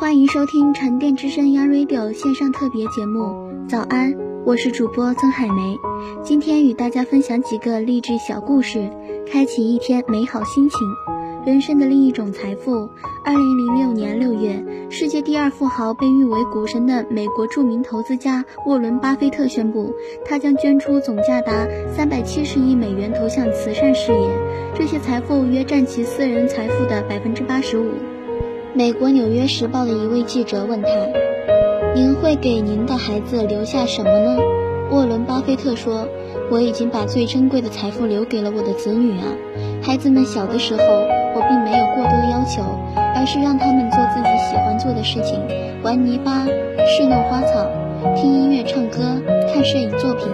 欢迎收听沉淀之声 Young Radio 线上特别节目。早安，我是主播曾海梅，今天与大家分享几个励志小故事，开启一天美好心情。人生的另一种财富。二零零六年六月，世界第二富豪、被誉为股神的美国著名投资家沃伦·巴菲特宣布，他将捐出总价达三百七十亿美元投向慈善事业，这些财富约占其私人财富的百分之八十五。美国《纽约时报》的一位记者问他：“您会给您的孩子留下什么呢？”沃伦·巴菲特说：“我已经把最珍贵的财富留给了我的子女啊，孩子们小的时候。”我并没有过多要求，而是让他们做自己喜欢做的事情，玩泥巴、侍弄花草、听音乐、唱歌、看摄影作品，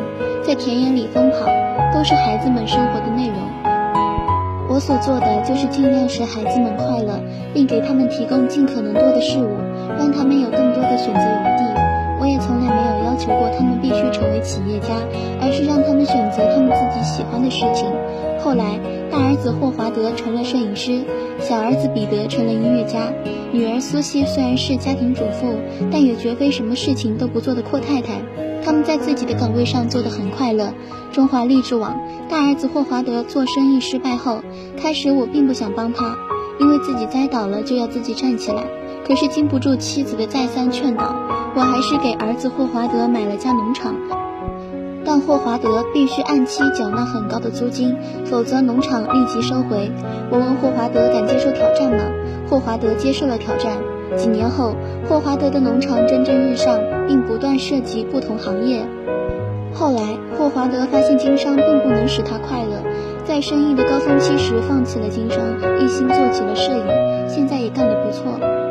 在田野里疯跑，都是孩子们生活的内容。我所做的就是尽量使孩子们快乐，并给他们提供尽可能多的事物，让他们有更多的选择余地。我也从来没有要求过他们必须成为企业家，而是让他们选择他们自己喜欢的事情。后来，大儿子霍华德成了摄影师，小儿子彼得成了音乐家，女儿苏西虽然是家庭主妇，但也绝非什么事情都不做的阔太太。他们在自己的岗位上做得很快乐。中华励志网大儿子霍华德做生意失败后，开始我并不想帮他，因为自己栽倒了就要自己站起来。可是经不住妻子的再三劝导，我还是给儿子霍华德买了家农场。但霍华德必须按期缴纳很高的租金，否则农场立即收回。我问霍华德敢接受挑战吗？霍华德接受了挑战。几年后，霍华德的农场蒸蒸日上，并不断涉及不同行业。后来，霍华德发现经商并不能使他快乐，在生意的高峰期时放弃了经商，一心做起了摄影，现在也干得不错。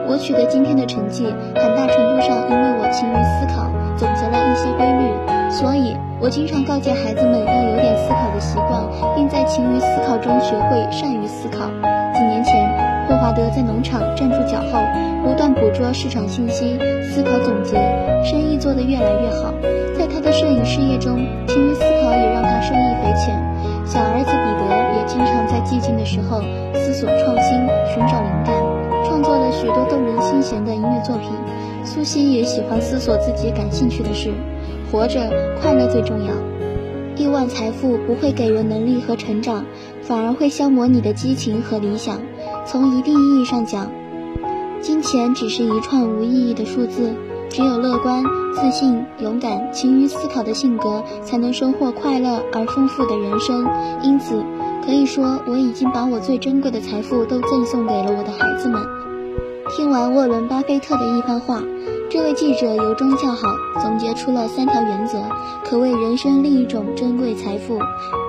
我取得今天的成绩，很大程度上因为我勤于思考，总结了一些规律，所以。我经常告诫孩子们要有点思考的习惯，并在勤于思考中学会善于思考。几年前，霍华德在农场站住脚后，不断捕捉市场信息，思考总结，生意做得越来越好。在他的摄影事业中，勤于思考也让他受益匪浅。小儿子彼得也经常在寂静的时候思索创新，寻找灵感，创作了许多动人心弦的音乐作品。苏西也喜欢思索自己感兴趣的事。活着，快乐最重要。亿万财富不会给人能力和成长，反而会消磨你的激情和理想。从一定意义上讲，金钱只是一串无意义的数字。只有乐观、自信、勇敢、勤于思考的性格，才能收获快乐而丰富的人生。因此，可以说我已经把我最珍贵的财富都赠送给了我的孩子们。听完沃伦·巴菲特的一番话。这位记者由衷叫好，总结出了三条原则，可谓人生另一种珍贵财富。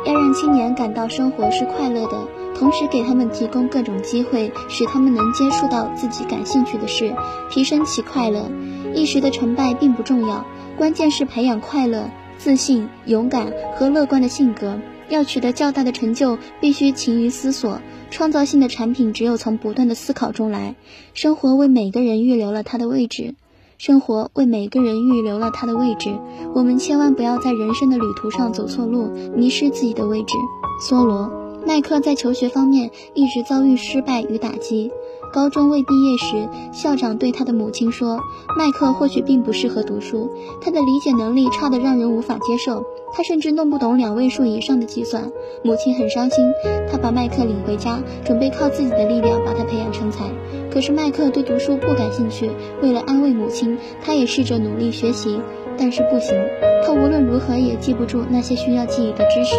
要让青年感到生活是快乐的，同时给他们提供各种机会，使他们能接触到自己感兴趣的事，提升其快乐。一时的成败并不重要，关键是培养快乐、自信、勇敢和乐观的性格。要取得较大的成就，必须勤于思索。创造性的产品只有从不断的思考中来。生活为每个人预留了它的位置。生活为每个人预留了他的位置，我们千万不要在人生的旅途上走错路，迷失自己的位置。梭罗·麦克在求学方面一直遭遇失败与打击。高中未毕业时，校长对他的母亲说：“麦克或许并不适合读书，他的理解能力差得让人无法接受，他甚至弄不懂两位数以上的计算。”母亲很伤心，他把麦克领回家，准备靠自己的力量把他培养成才。可是麦克对读书不感兴趣，为了安慰母亲，他也试着努力学习，但是不行，他无论如何也记不住那些需要记忆的知识。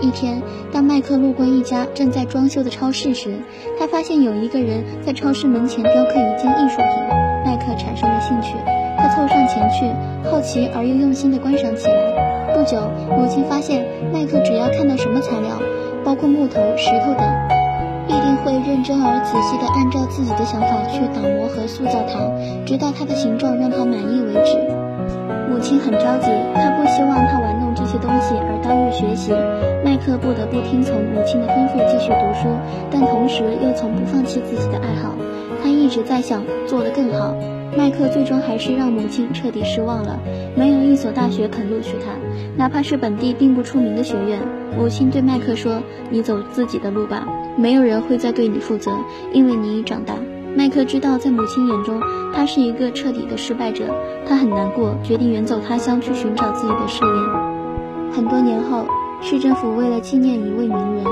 一天，当麦克路过一家正在装修的超市时，他发现有一个人在超市门前雕刻一件艺术品。麦克产生了兴趣，他凑上前去，好奇而又用心地观赏起来。不久，母亲发现麦克只要看到什么材料，包括木头、石头等，必定会认真而仔细地按照自己的想法去打磨和塑造它，直到它的形状让他满意为止。母亲很着急，她不希望他玩这些东西而耽误学习。麦克不得不听从母亲的吩咐继续读书，但同时又从不放弃自己的爱好。他一直在想做得更好。麦克最终还是让母亲彻底失望了，没有一所大学肯录取他，哪怕是本地并不出名的学院。母亲对麦克说：“你走自己的路吧，没有人会再对你负责，因为你已长大。”麦克知道，在母亲眼中，他是一个彻底的失败者，他很难过，决定远走他乡去寻找自己的事业。很多年后，市政府为了纪念一位名人，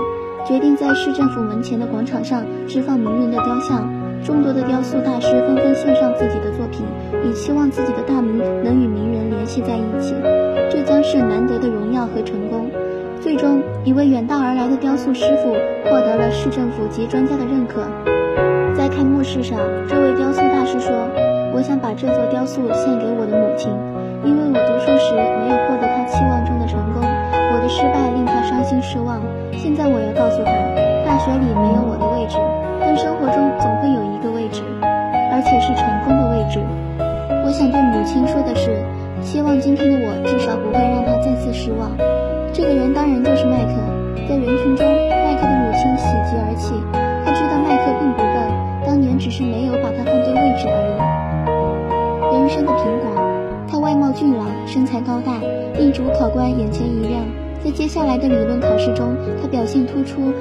决定在市政府门前的广场上置放名人的雕像。众多的雕塑大师纷纷献上自己的作品，以期望自己的大名能与名人联系在一起，这将是难得的荣耀和成功。最终，一位远道而来的雕塑师傅获得了市政府及专家的认可。在开幕式上，这位雕塑大师说：“我想把这座雕塑献给我的母亲，因为我失败令她伤心失望。现在我要告诉她，大学里没有我的位置。”但生活中总会有一个位置，而且是成功的位置。我想对母亲说的是，希望今天的我至少不会让她再次失望。这个人当然就是麦克。在人群中，麦克的母亲喜极而泣。他知道麦克并不笨，当年只是没有把他放对位置而已。人生的苹果，他外貌俊朗，身材高大，令主考官眼前一亮。在接下来的理论考试中，他表现突出。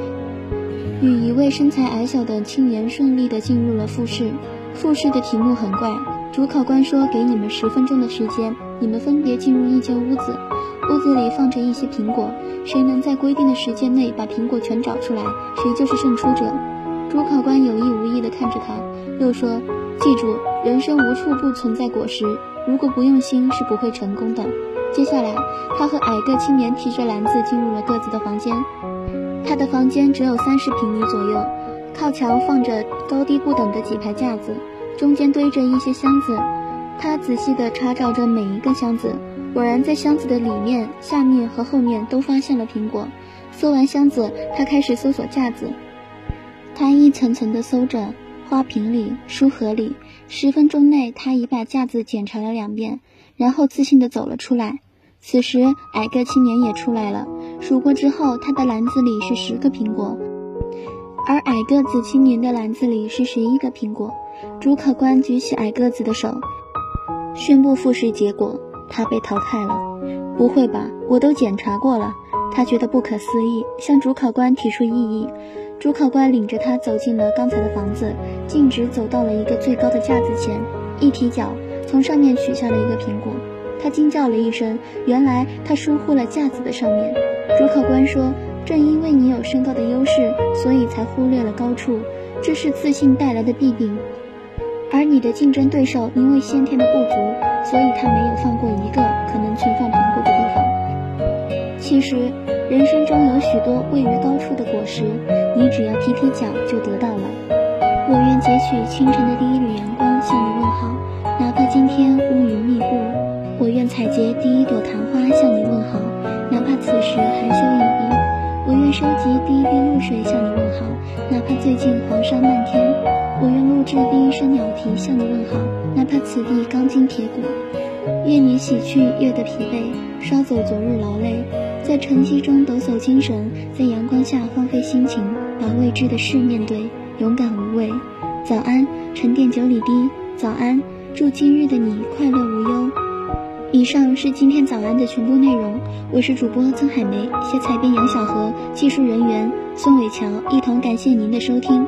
与一位身材矮小的青年顺利地进入了复试。复试的题目很怪，主考官说：“给你们十分钟的时间，你们分别进入一间屋子，屋子里放着一些苹果，谁能在规定的时间内把苹果全找出来，谁就是胜出者。”主考官有意无意地看着他，又说：“记住，人生无处不存在果实，如果不用心是不会成功的。”接下来，他和矮个青年提着篮子进入了各自的房间。他的房间只有三十平米左右，靠墙放着高低不等的几排架子，中间堆着一些箱子。他仔细地查找着每一个箱子，果然在箱子的里面、下面和后面都发现了苹果。搜完箱子，他开始搜索架子。他一层层地搜着花瓶里、书盒里。十分钟内，他已把架子检查了两遍，然后自信地走了出来。此时，矮个青年也出来了。数过之后，他的篮子里是十个苹果，而矮个子青年的篮子里是十一个苹果。主考官举起矮个子的手，宣布复试结果：他被淘汰了。不会吧？我都检查过了。他觉得不可思议，向主考官提出异议。主考官领着他走进了刚才的房子，径直走到了一个最高的架子前，一提脚，从上面取下了一个苹果。他惊叫了一声，原来他疏忽了架子的上面。主考官说：“正因为你有身高的优势，所以才忽略了高处，这是自信带来的弊病。而你的竞争对手因为先天的不足，所以他没有放过一个可能存放苹果的地方。其实，人生中有许多位于高处的果实，你只要踢踢脚就得到了。我愿截取清晨的第一缕阳光向你问好，哪怕今天乌云密布。”愿采撷第一朵昙花向你问好，哪怕此时含羞以避；我愿收集第一滴露水向你问好，哪怕最近黄沙漫天；我愿录制第一声鸟啼向你问好，哪怕此地钢筋铁骨。愿你洗去夜的疲惫，刷走昨日劳累，在晨曦中抖擞精神，在阳光下荒废心情，把未知的事面对，勇敢无畏。早安，沉淀九里堤。早安，祝今日的你快乐无忧。以上是今天早安的全部内容，我是主播曾海梅，写采编杨小河，技术人员孙伟乔，一同感谢您的收听。